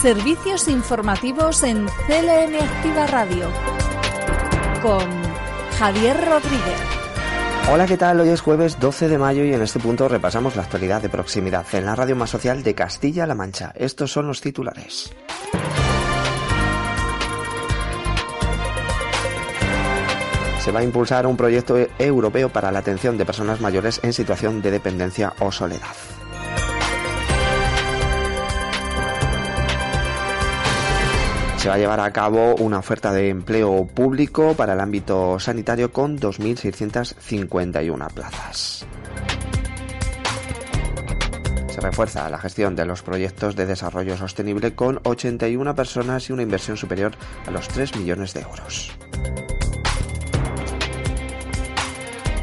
Servicios informativos en CLM Activa Radio con Javier Rodríguez. Hola, ¿qué tal? Hoy es jueves 12 de mayo y en este punto repasamos la actualidad de proximidad en la radio más social de Castilla-La Mancha. Estos son los titulares. Se va a impulsar un proyecto europeo para la atención de personas mayores en situación de dependencia o soledad. Se va a llevar a cabo una oferta de empleo público para el ámbito sanitario con 2.651 plazas. Se refuerza la gestión de los proyectos de desarrollo sostenible con 81 personas y una inversión superior a los 3 millones de euros.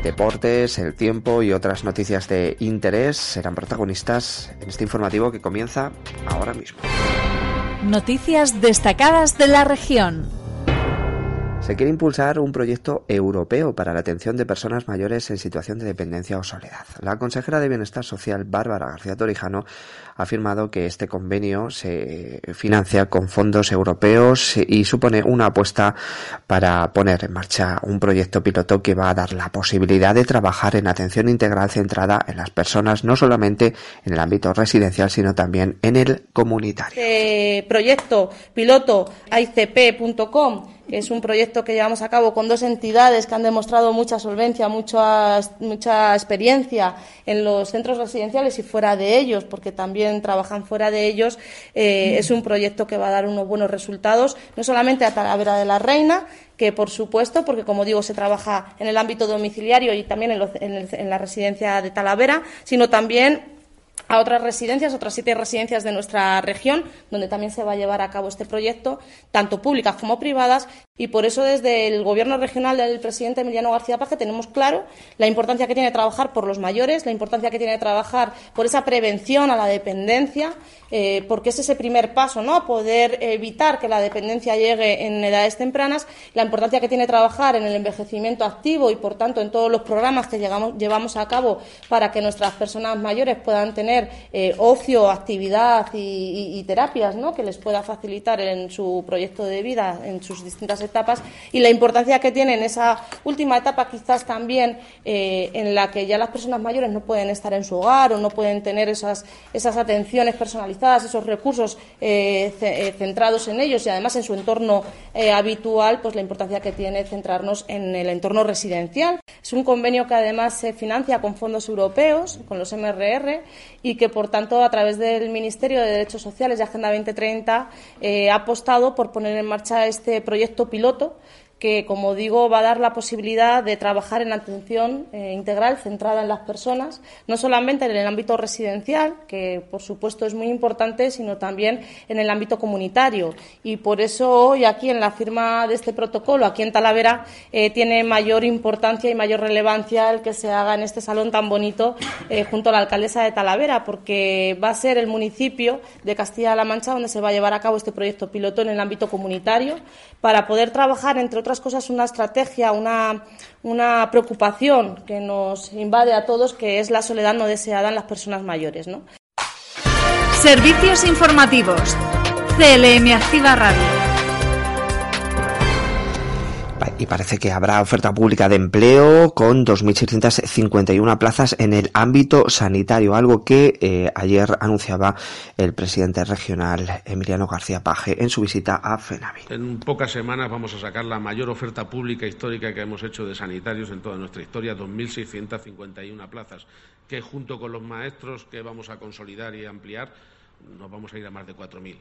Deportes, el tiempo y otras noticias de interés serán protagonistas en este informativo que comienza ahora mismo. Noticias destacadas de la región. Se quiere impulsar un proyecto europeo para la atención de personas mayores en situación de dependencia o soledad. La consejera de Bienestar Social, Bárbara García Torijano, ha afirmado que este convenio se financia con fondos europeos y supone una apuesta para poner en marcha un proyecto piloto que va a dar la posibilidad de trabajar en atención integral centrada en las personas, no solamente en el ámbito residencial, sino también en el comunitario. Este proyecto piloto AICP.com es un proyecto que llevamos a cabo con dos entidades que han demostrado mucha solvencia, mucha, mucha experiencia en los centros residenciales y fuera de ellos, porque también trabajan fuera de ellos. Eh, es un proyecto que va a dar unos buenos resultados, no solamente a Talavera de la Reina, que por supuesto, porque como digo, se trabaja en el ámbito domiciliario y también en, en la residencia de Talavera, sino también a otras residencias, otras siete residencias de nuestra región, donde también se va a llevar a cabo este proyecto, tanto públicas como privadas, y por eso desde el Gobierno regional del presidente Emiliano García Paje tenemos claro la importancia que tiene trabajar por los mayores, la importancia que tiene trabajar por esa prevención a la dependencia, eh, porque es ese primer paso, ¿no? Poder evitar que la dependencia llegue en edades tempranas, la importancia que tiene trabajar en el envejecimiento activo y, por tanto, en todos los programas que llevamos a cabo para que nuestras personas mayores puedan tener eh, ocio, actividad y, terapias, ¿no? Que les pueda facilitar en su proyecto de vida, en sus distintas etapas y la importancia que tiene en esa última etapa quizás también eh, en la que ya las personas mayores no pueden estar en su hogar o no pueden tener esas, esas atenciones personalizadas, esos recursos eh, centrados en ellos y además en su entorno habitual, pues la importancia que tiene centrarnos en el entorno residencial. Es un convenio que además se financia con fondos europeos, con los MRR, y que por tanto a través del Ministerio de Derechos Sociales y Agenda 2030 ha apostado por poner en marcha este proyecto piloto que, como digo, va a dar la posibilidad de trabajar en atención eh, integral centrada en las personas, no solamente en el ámbito residencial, que por supuesto es muy importante, sino también en el ámbito comunitario. Y por eso hoy aquí en la firma de este protocolo, aquí en Talavera, eh, tiene mayor importancia y mayor relevancia el que se haga en este salón tan bonito eh, junto a la alcaldesa de Talavera, porque va a ser el municipio de Castilla-La Mancha donde se va a llevar a cabo este proyecto piloto en el ámbito comunitario para poder trabajar, entre otras cosas, una estrategia, una, una preocupación que nos invade a todos, que es la soledad no deseada en las personas mayores. ¿no? Servicios informativos. CLM Activa Radio y parece que habrá oferta pública de empleo con 2.651 plazas en el ámbito sanitario, algo que eh, ayer anunciaba el presidente regional Emiliano García Paje en su visita a FENAVI. En pocas semanas vamos a sacar la mayor oferta pública histórica que hemos hecho de sanitarios en toda nuestra historia, 2.651 plazas, que junto con los maestros que vamos a consolidar y ampliar, nos vamos a ir a más de 4.000.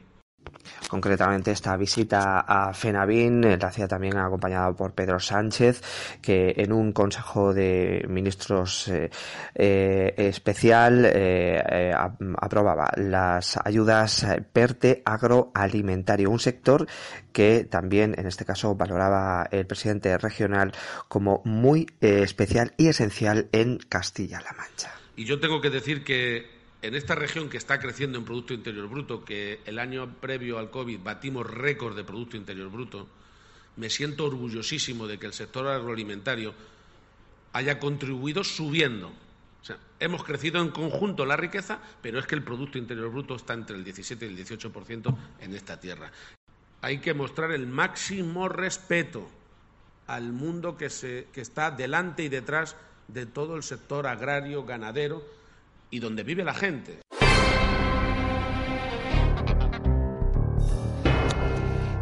Concretamente, esta visita a Fenavín eh, la hacía también acompañada por Pedro Sánchez, que en un Consejo de Ministros eh, eh, especial aprobaba las ayudas PERTE agroalimentario, un sector que también, en este caso, valoraba el presidente regional como muy especial y esencial en Castilla-La Mancha. Y yo tengo que decir que en esta región que está creciendo en Producto Interior Bruto, que el año previo al COVID batimos récord de Producto Interior Bruto, me siento orgullosísimo de que el sector agroalimentario haya contribuido subiendo. O sea, hemos crecido en conjunto la riqueza, pero es que el Producto Interior Bruto está entre el 17 y el 18% en esta tierra. Hay que mostrar el máximo respeto al mundo que, se, que está delante y detrás de todo el sector agrario, ganadero, y donde vive la gente.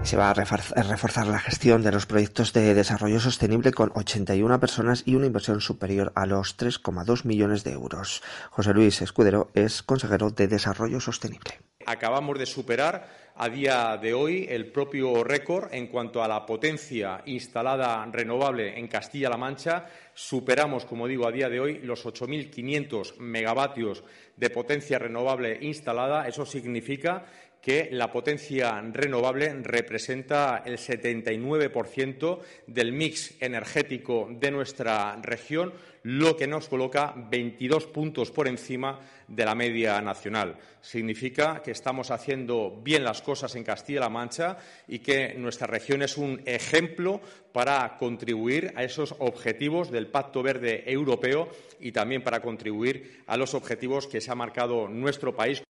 Se va a reforzar la gestión de los proyectos de desarrollo sostenible con 81 personas y una inversión superior a los 3,2 millones de euros. José Luis Escudero es consejero de Desarrollo Sostenible. Acabamos de superar a día de hoy el propio récord en cuanto a la potencia instalada renovable en Castilla-La Mancha. Superamos, como digo, a día de hoy los 8.500 megavatios de potencia renovable instalada. Eso significa que la potencia renovable representa el 79% del mix energético de nuestra región, lo que nos coloca 22 puntos por encima de la media nacional. Significa que estamos haciendo bien las cosas en Castilla-La Mancha y que nuestra región es un ejemplo para contribuir a esos objetivos del Pacto Verde Europeo y también para contribuir a los objetivos que se ha marcado nuestro país.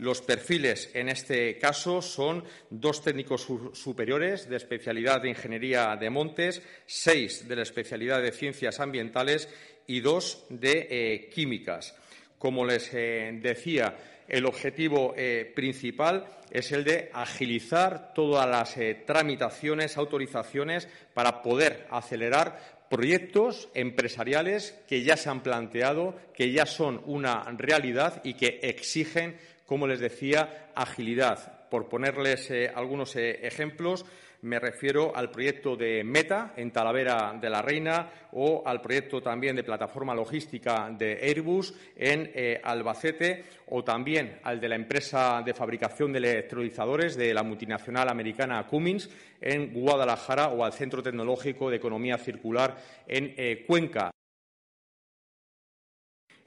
Los perfiles en este caso son dos técnicos superiores de especialidad de Ingeniería de Montes, seis de la especialidad de Ciencias Ambientales y dos de eh, Químicas. Como les eh, decía, el objetivo eh, principal es el de agilizar todas las tramitaciones, autorizaciones para poder acelerar proyectos empresariales que ya se han planteado, que ya son una realidad y que exigen como les decía, agilidad. Por ponerles eh, algunos eh, ejemplos, me refiero al proyecto de Meta en Talavera de la Reina o al proyecto también de plataforma logística de Airbus en eh, Albacete o también al de la empresa de fabricación de electrolizadores de la multinacional americana Cummins en Guadalajara o al Centro Tecnológico de Economía Circular en Cuenca.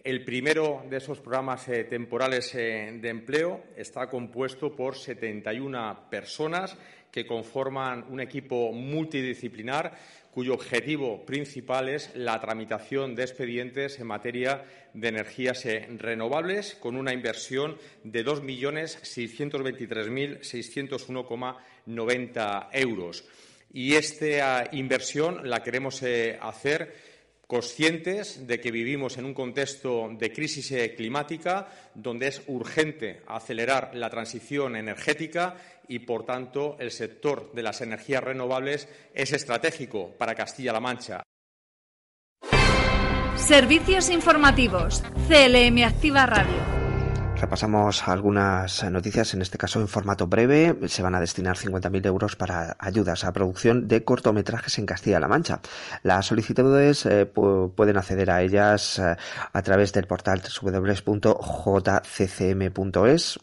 El primero de esos programas eh, temporales eh, de empleo está compuesto por 71 personas que conforman un equipo multidisciplinar cuyo objetivo principal es la tramitación de expedientes en materia de energías eh, renovables con una inversión de 2.623.601,90 euros. Y esta inversión la queremos hacer conscientes de que vivimos en un contexto de crisis climática donde es urgente acelerar la transición energética y, por tanto, el sector de las energías renovables es estratégico para Castilla-La Mancha. Servicios informativos. CLM Activa Radio. Repasamos algunas noticias, en este caso en formato breve. Se van a destinar 50.000 euros para ayudas a producción de cortometrajes en Castilla-La Mancha. Las solicitudes eh, pueden acceder a ellas eh, a través del portal www.jccm.es,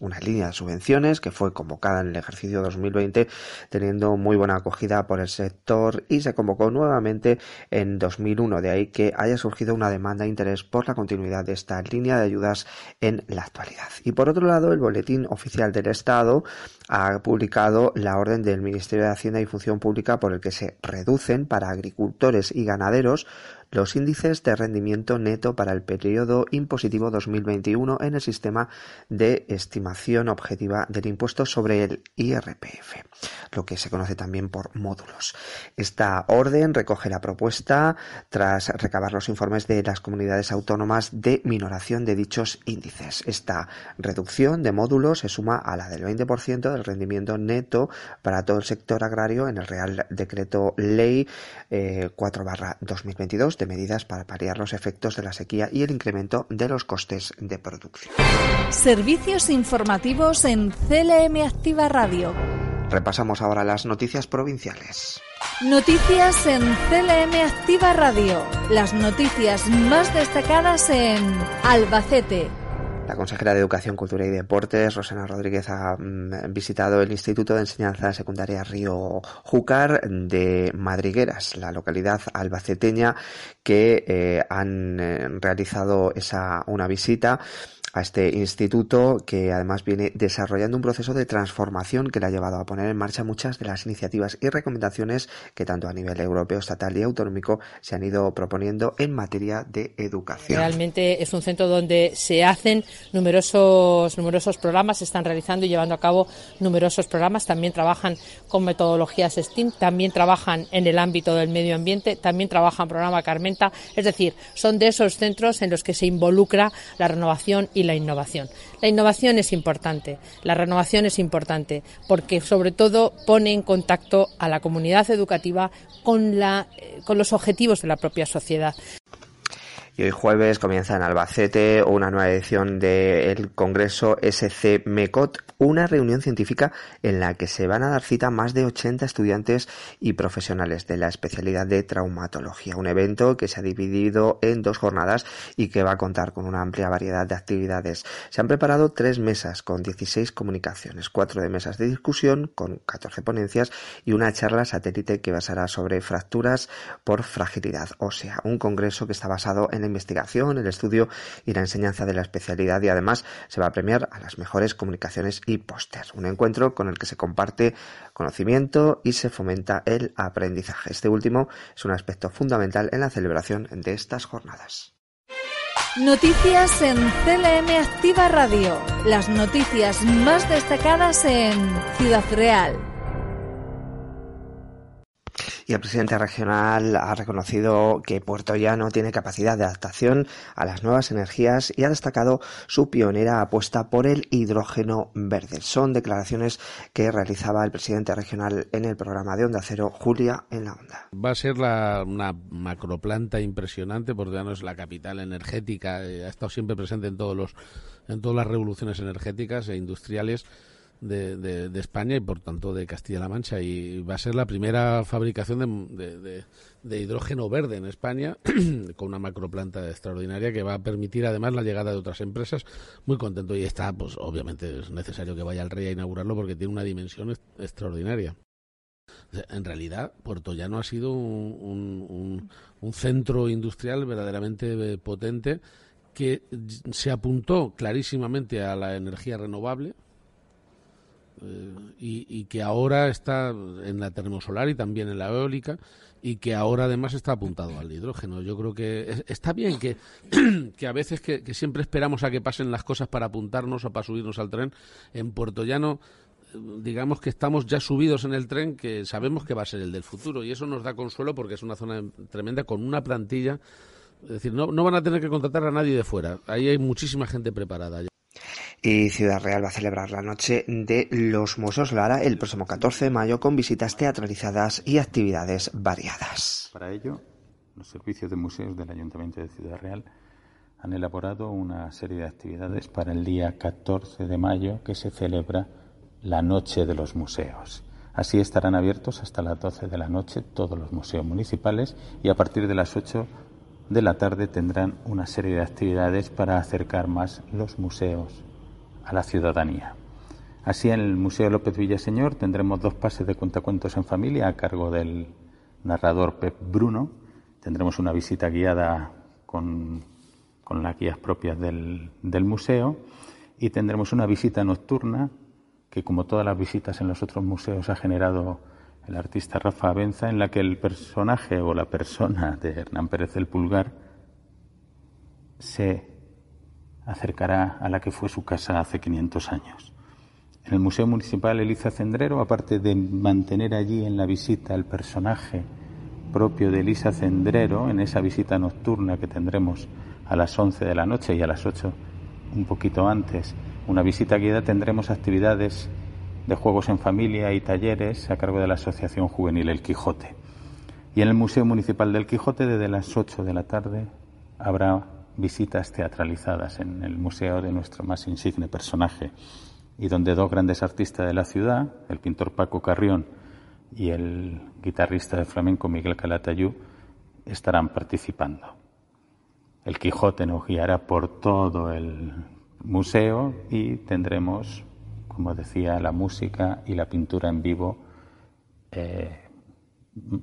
una línea de subvenciones que fue convocada en el ejercicio 2020 teniendo muy buena acogida por el sector y se convocó nuevamente en 2001. De ahí que haya surgido una demanda de interés por la continuidad de esta línea de ayudas en la actualidad. Y por otro lado, el Boletín Oficial del Estado ha publicado la orden del Ministerio de Hacienda y Función Pública por el que se reducen para agricultores y ganaderos los índices de rendimiento neto para el periodo impositivo 2021 en el sistema de estimación objetiva del impuesto sobre el IRPF, lo que se conoce también por módulos. Esta orden recoge la propuesta tras recabar los informes de las comunidades autónomas de minoración de dichos índices. Esta reducción de módulos se suma a la del 20% del rendimiento neto para todo el sector agrario en el Real Decreto Ley 4 eh, 2022 de medidas para paliar los efectos de la sequía y el incremento de los costes de producción. Servicios informativos en CLM Activa Radio. Repasamos ahora las noticias provinciales. Noticias en CLM Activa Radio. Las noticias más destacadas en Albacete. La consejera de Educación, Cultura y Deportes, Rosana Rodríguez, ha mm, visitado el Instituto de Enseñanza Secundaria Río Júcar de Madrigueras, la localidad albaceteña, que eh, han eh, realizado esa una visita a este instituto que además viene desarrollando un proceso de transformación que le ha llevado a poner en marcha muchas de las iniciativas y recomendaciones que tanto a nivel europeo, estatal y autonómico se han ido proponiendo en materia de educación. Realmente es un centro donde se hacen numerosos numerosos programas, se están realizando y llevando a cabo numerosos programas, también trabajan con metodologías STEAM, también trabajan en el ámbito del medio ambiente, también trabajan programa Carmenta, es decir, son de esos centros en los que se involucra la renovación y la innovación. La innovación es importante, la renovación es importante, porque sobre todo pone en contacto a la comunidad educativa con, la, eh, con los objetivos de la propia sociedad. Y hoy jueves comienza en Albacete una nueva edición del Congreso SC MECOT, una reunión científica en la que se van a dar cita más de 80 estudiantes y profesionales de la especialidad de traumatología. Un evento que se ha dividido en dos jornadas y que va a contar con una amplia variedad de actividades. Se han preparado tres mesas con 16 comunicaciones, cuatro de mesas de discusión con 14 ponencias y una charla satélite que basará sobre fracturas por fragilidad ósea. Un congreso que está basado en la investigación, el estudio y la enseñanza de la especialidad y además se va a premiar a las mejores comunicaciones y póster. Un encuentro con el que se comparte conocimiento y se fomenta el aprendizaje. Este último es un aspecto fundamental en la celebración de estas jornadas. Noticias en CLM Activa Radio. Las noticias más destacadas en Ciudad Real. Y el presidente regional ha reconocido que Puerto Llano tiene capacidad de adaptación a las nuevas energías y ha destacado su pionera apuesta por el hidrógeno verde. Son declaraciones que realizaba el presidente regional en el programa de Onda Cero, Julia en la Onda. Va a ser la, una macroplanta impresionante, Puerto Llano es la capital energética, eh, ha estado siempre presente en todos los en todas las revoluciones energéticas e industriales de, de, España y por tanto de Castilla-La Mancha. Y va a ser la primera fabricación de, de hidrógeno verde en España con una macroplanta extraordinaria que va a permitir además la llegada de otras empresas. Muy contento. Y está pues obviamente es necesario que vaya al rey a inaugurarlo porque tiene una dimensión extraordinaria. En realidad, Puerto Llano ha sido un, un, un, centro industrial verdaderamente potente que se apuntó clarísimamente a la energía renovable, eh, y, que ahora está en la termosolar y también en la eólica y que ahora además está apuntado al hidrógeno. Yo creo que está bien que, que a veces que, siempre esperamos a que pasen las cosas para apuntarnos o para subirnos al tren. En Puerto Llano eh, digamos que estamos ya subidos en el tren que sabemos que va a ser el del futuro y eso nos da consuelo porque es una zona tremenda con una plantilla es decir, no, no van a tener que contratar a nadie de fuera. Ahí hay muchísima gente preparada. Y Ciudad Real va a celebrar la noche de los Musos Lara el próximo 14 de mayo con visitas teatralizadas y actividades variadas. Para ello, los servicios de museos del Ayuntamiento de Ciudad Real han elaborado una serie de actividades para el día 14 de mayo que se celebra la Noche de los Museos. Así estarán abiertos hasta las 12 de la noche todos los museos municipales y a partir de las 8 de la tarde tendrán una serie de actividades para acercar más los museos a la ciudadanía. Así en el Museo López Villaseñor tendremos dos pases de cuentacuentos en familia a cargo del narrador Pep Bruno. Tendremos una visita guiada con, las guías propias del, del museo y tendremos una visita nocturna que, como todas las visitas en los otros museos, ha generado el artista Rafa Abenza, en la que el personaje o la persona de Hernán Pérez del Pulgar se acercará a la que fue su casa hace 500 años. En el Museo Municipal Elisa Cendrero, aparte de mantener allí en la visita el personaje propio de Elisa Cendrero, en esa visita nocturna que tendremos a las 11 de la noche y a las 8 un poquito antes, una visita guiada, tendremos actividades de juegos en familia y talleres a cargo de la Asociación Juvenil El Quijote. Y en el Museo Municipal del Quijote, desde las 8 de la tarde, habrá visitas teatralizadas en el museo de nuestro más insigne personaje y donde dos grandes artistas de la ciudad, el pintor Paco Carrión y el guitarrista de flamenco Miguel Calatayú, estarán participando. El Quijote nos guiará por todo el museo y tendremos, como decía, la música y la pintura en vivo eh,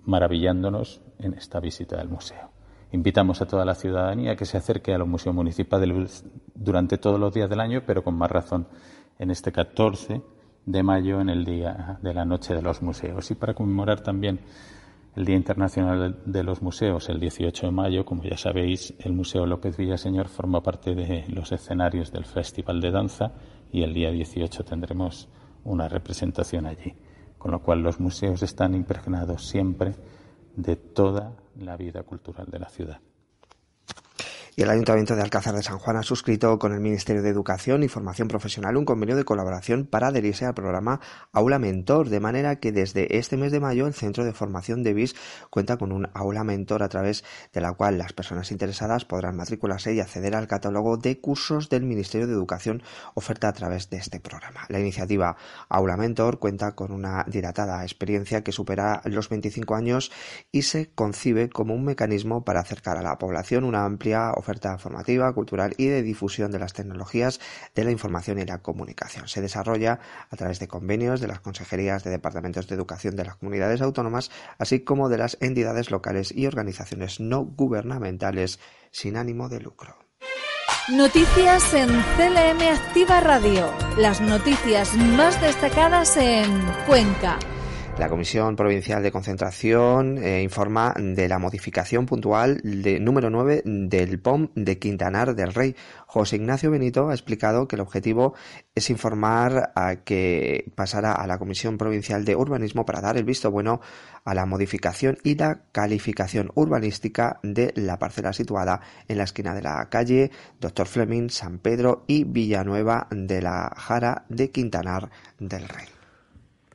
maravillándonos en esta visita del museo. Invitamos a toda la ciudadanía a que se acerque a los museos municipales durante todos los días del año, pero con más razón en este 14 de mayo, en el Día de la Noche de los Museos. Y para conmemorar también el Día Internacional de los Museos, el 18 de mayo, como ya sabéis, el Museo López Villaseñor forma parte de los escenarios del Festival de Danza y el día 18 tendremos una representación allí. Con lo cual los museos están impregnados siempre de toda la vida cultural de la ciudad y el Ayuntamiento de Alcázar de San Juan ha suscrito con el Ministerio de Educación y Formación Profesional un convenio de colaboración para adherirse al programa Aula Mentor, de manera que desde este mes de mayo el Centro de Formación de BIS cuenta con un Aula Mentor a través de la cual las personas interesadas podrán matricularse y acceder al catálogo de cursos del Ministerio de Educación oferta a través de este programa. La iniciativa Aula Mentor cuenta con una dilatada experiencia que supera los 25 años y se concibe como un mecanismo para acercar a la población una amplia oferta oferta formativa, cultural y de difusión de las tecnologías de la información y la comunicación. Se desarrolla a través de convenios de las consejerías de departamentos de educación de las comunidades autónomas, así como de las entidades locales y organizaciones no gubernamentales sin ánimo de lucro. Noticias en CLM Activa Radio. Las noticias más destacadas en Cuenca. La Comisión Provincial de Concentración eh, informa de la modificación puntual de número 9 del POM de Quintanar del Rey. José Ignacio Benito ha explicado que el objetivo es informar a que pasará a la Comisión Provincial de Urbanismo para dar el visto bueno a la modificación y la calificación urbanística de la parcela situada en la esquina de la calle Doctor Fleming, San Pedro y Villanueva de la Jara de Quintanar del Rey.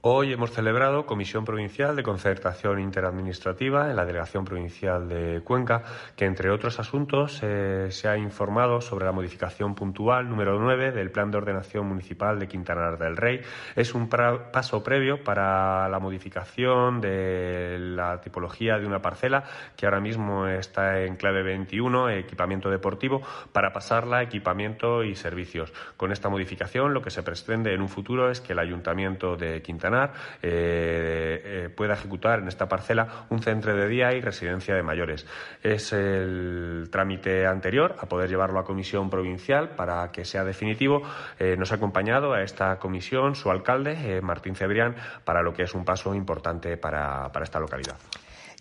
Hoy hemos celebrado Comisión Provincial de Concertación Interadministrativa en la Delegación Provincial de Cuenca, que entre otros asuntos eh, se ha informado sobre la modificación puntual número 9 del Plan de Ordenación Municipal de Quintanar del Rey. Es un paso previo para la modificación de la tipología de una parcela que ahora mismo está en clave 21, equipamiento deportivo, para pasarla a equipamiento y servicios. Con esta modificación lo que se pretende en un futuro es que el Ayuntamiento de Quintanar eh, eh, pueda ejecutar en esta parcela un centro de día y residencia de mayores. Es el trámite anterior a poder llevarlo a comisión provincial para que sea definitivo. Eh, nos ha acompañado a esta comisión su alcalde, Martín Cebrián, para lo que es un paso importante para esta localidad.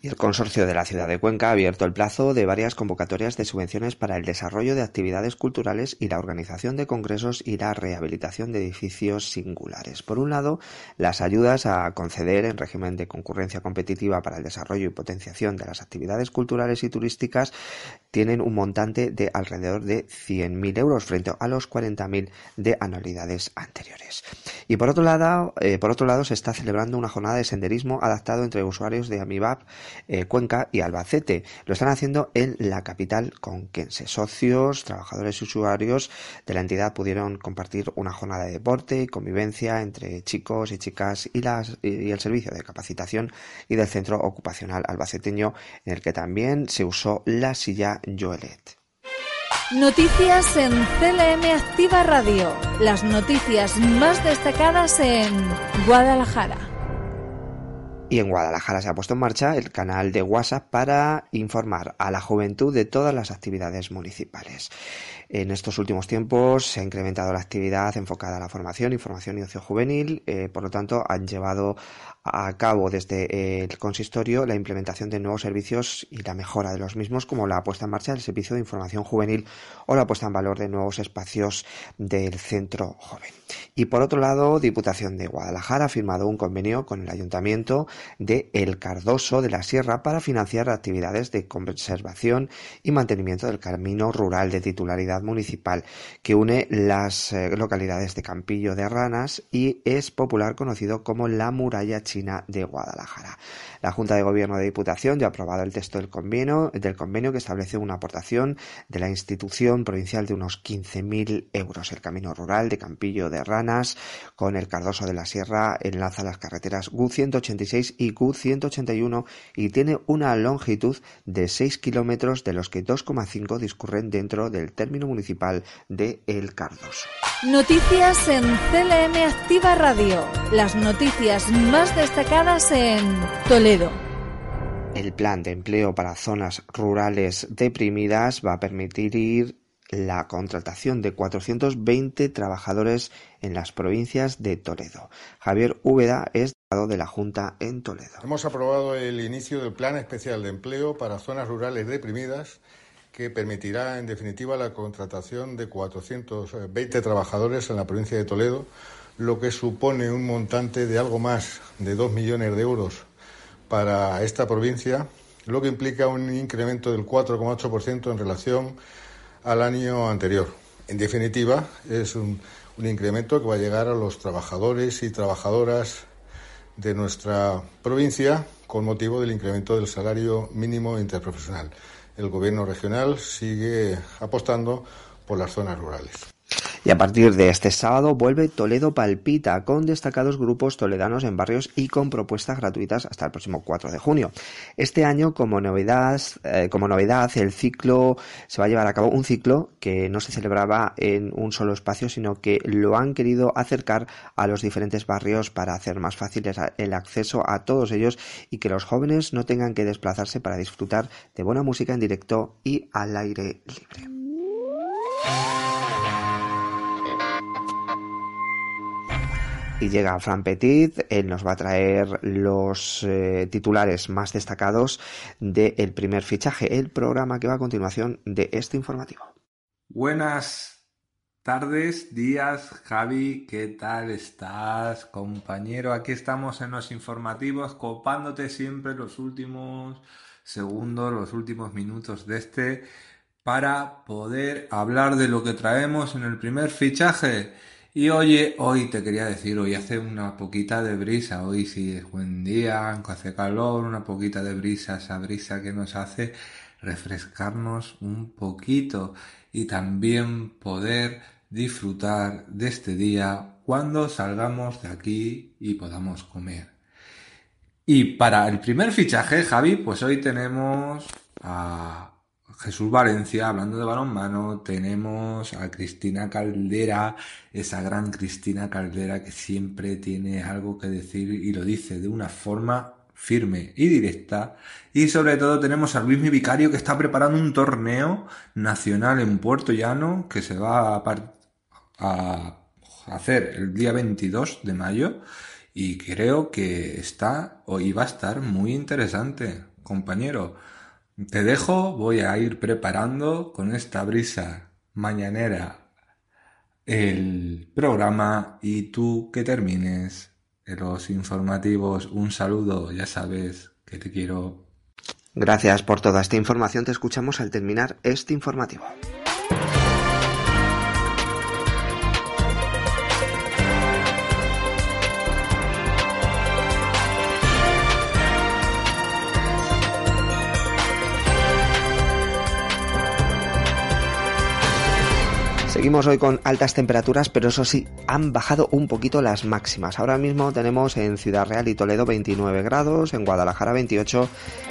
El Consorcio de la Ciudad de Cuenca ha abierto el plazo de varias convocatorias de subvenciones para el desarrollo de actividades culturales y la organización de congresos y la rehabilitación de edificios singulares. Por un lado, las ayudas a conceder en régimen de concurrencia competitiva para el desarrollo y potenciación de las actividades culturales y turísticas tienen un montante de alrededor de 100.000 euros frente a los 40.000 de anualidades anteriores. Y por otro lado, eh, por otro lado, se está celebrando una jornada de senderismo adaptado entre usuarios de Amibab eh, Cuenca y Albacete. Lo están haciendo en la capital conquense. Socios, trabajadores y usuarios de la entidad pudieron compartir una jornada de deporte y convivencia entre chicos y chicas y, las, y el servicio de capacitación y del centro ocupacional albaceteño en el que también se usó la silla Joelet. Noticias en CLM Activa Radio. Las noticias más destacadas en Guadalajara. Y en Guadalajara se ha puesto en marcha el canal de WhatsApp para informar a la juventud de todas las actividades municipales. En estos últimos tiempos se ha incrementado la actividad enfocada a la formación, información y ocio juvenil. Eh, por lo tanto, han llevado a cabo desde el consistorio la implementación de nuevos servicios y la mejora de los mismos, como la puesta en marcha del servicio de información juvenil o la puesta en valor de nuevos espacios del centro joven. Y por otro lado, Diputación de Guadalajara ha firmado un convenio con el Ayuntamiento de El Cardoso de la Sierra para financiar actividades de conservación y mantenimiento del camino rural de titularidad municipal que une las eh, localidades de Campillo de Ranas y es popular conocido como la muralla china de Guadalajara. La Junta de Gobierno de Diputación ya ha aprobado el texto del convenio, que establece una aportación de la institución provincial de unos 15.000 euros. El camino rural de Campillo de Ranas con el Cardoso de la Sierra enlaza las carreteras GU 186 y GU 181 y tiene una longitud de 6 kilómetros de los que 2,5 discurren dentro del término municipal de El Cardoso. Noticias en CLM Activa Radio. Las noticias más destacadas en Toledo. El plan de empleo para zonas rurales deprimidas va a permitir la contratación de 420 trabajadores en las provincias de Toledo. Javier Úbeda es delegado de la Junta en Toledo. Hemos aprobado el inicio del Plan Especial de Empleo para Zonas Rurales Deprimidas que permitirá, en definitiva, la contratación de 420 trabajadores en la provincia de Toledo, lo que supone un montante de algo más de 2 millones de euros para esta provincia, lo que implica un incremento del 4,8% en relación al año anterior. En definitiva, es un, un incremento que va a llegar a los trabajadores y trabajadoras de nuestra provincia con motivo del incremento del salario mínimo interprofesional el gobierno regional sigue apostando por las zonas rurales. Y a partir de este sábado vuelve Toledo Palpita con destacados grupos toledanos en barrios y con propuestas gratuitas hasta el próximo 4 de junio. Este año, como novedad, eh, como novedad, el ciclo se va a llevar a cabo un ciclo que no se celebraba en un solo espacio, sino que lo han querido acercar a los diferentes barrios para hacer más fácil el acceso a todos ellos y que los jóvenes no tengan que desplazarse para disfrutar de buena música en directo y al aire libre. Y llega Fran Petit, él nos va a traer los eh, titulares más destacados del primer fichaje, el programa que va a continuación de este informativo. Buenas tardes, días, Javi, ¿qué tal estás, compañero? Aquí estamos en los informativos, copándote siempre los últimos segundos, los últimos minutos de este, para poder hablar de lo que traemos en el primer fichaje. Y oye, hoy te quería decir, hoy hace una poquita de brisa, hoy sí es buen día, hace calor, una poquita de brisa, esa brisa que nos hace refrescarnos un poquito y también poder disfrutar de este día cuando salgamos de aquí y podamos comer. Y para el primer fichaje, Javi, pues hoy tenemos a Jesús Valencia, hablando de balonmano, tenemos a Cristina Caldera, esa gran Cristina Caldera que siempre tiene algo que decir y lo dice de una forma firme y directa. Y sobre todo tenemos a Luis Mi Vicario que está preparando un torneo nacional en Puerto Llano que se va a, hacer el día 22 de mayo y creo que está o iba a estar muy interesante, compañero. Te dejo, voy a ir preparando con esta brisa mañanera el programa y tú que termines los informativos. Un saludo, ya sabes que te quiero. Gracias por toda esta información. Te escuchamos al terminar este informativo. Hoy con altas temperaturas, pero eso sí, han bajado un poquito las máximas. Ahora mismo tenemos en Ciudad Real y Toledo 29 grados, en Guadalajara 28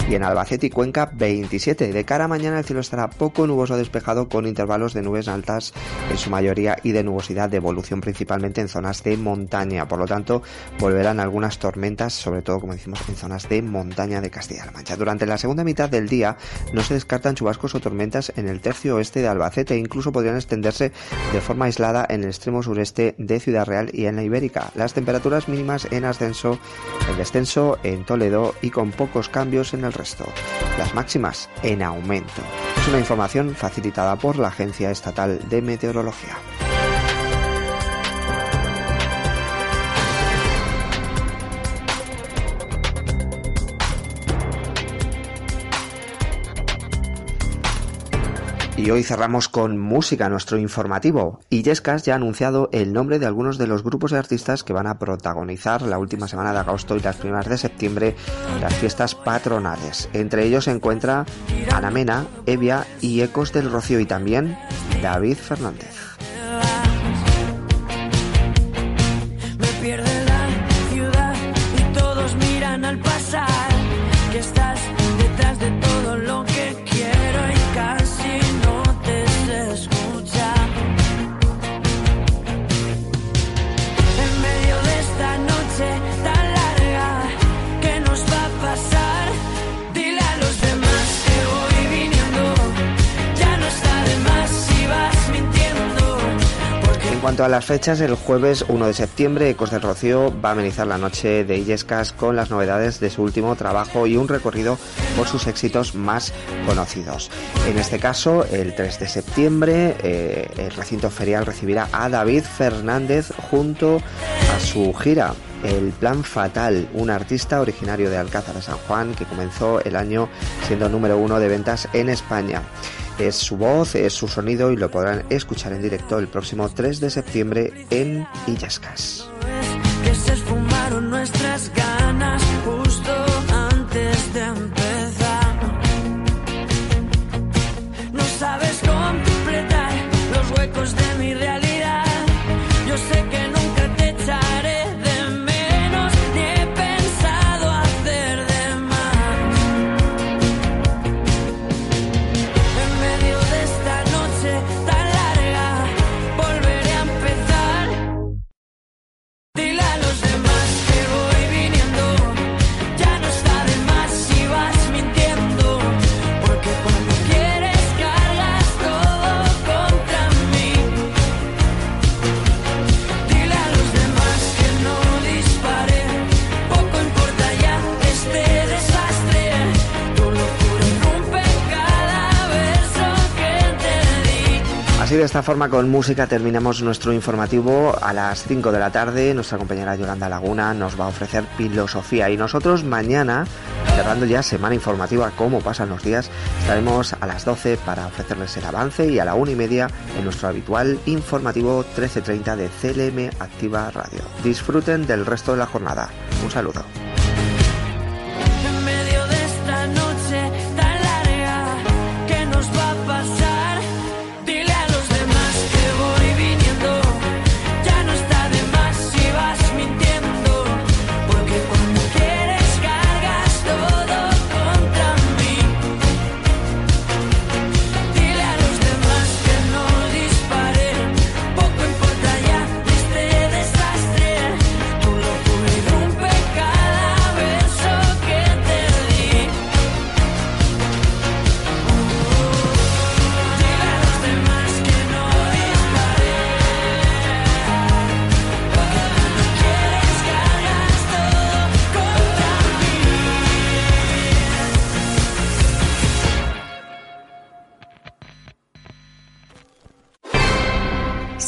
y en Albacete y Cuenca 27. De cara a mañana el cielo estará poco nuboso despejado con intervalos de nubes altas en su mayoría y de nubosidad de evolución principalmente en zonas de montaña. Por lo tanto, volverán algunas tormentas, sobre todo como decimos en zonas de montaña de Castilla-La Mancha. Durante la segunda mitad del día no se descartan chubascos o tormentas en el tercio oeste de Albacete e incluso podrían extenderse de forma aislada en el extremo sureste de Ciudad Real y en la Ibérica. Las temperaturas mínimas en ascenso, el descenso en Toledo y con pocos cambios en el resto. Las máximas en aumento. Es una información facilitada por la Agencia Estatal de Meteorología. Y hoy cerramos con música, nuestro informativo. Illescas ya ha anunciado el nombre de algunos de los grupos de artistas que van a protagonizar la última semana de agosto y las primeras de septiembre las fiestas patronales. Entre ellos se encuentra Ana Mena, Evia y Ecos del Rocío y también David Fernández. Cuanto a las fechas, el jueves 1 de septiembre, Ecos del Rocío va a amenizar la noche de Illescas con las novedades de su último trabajo y un recorrido por sus éxitos más conocidos. En este caso, el 3 de septiembre, eh, el recinto ferial recibirá a David Fernández junto a su gira el Plan Fatal, un artista originario de Alcázar de San Juan que comenzó el año siendo número uno de ventas en España. Es su voz, es su sonido y lo podrán escuchar en directo el próximo 3 de septiembre en Illascas. De esta forma con música terminamos nuestro informativo a las 5 de la tarde. Nuestra compañera Yolanda Laguna nos va a ofrecer filosofía y nosotros mañana, cerrando ya semana informativa, cómo pasan los días, estaremos a las 12 para ofrecerles el avance y a la una y media en nuestro habitual informativo 13.30 de CLM Activa Radio. Disfruten del resto de la jornada. Un saludo.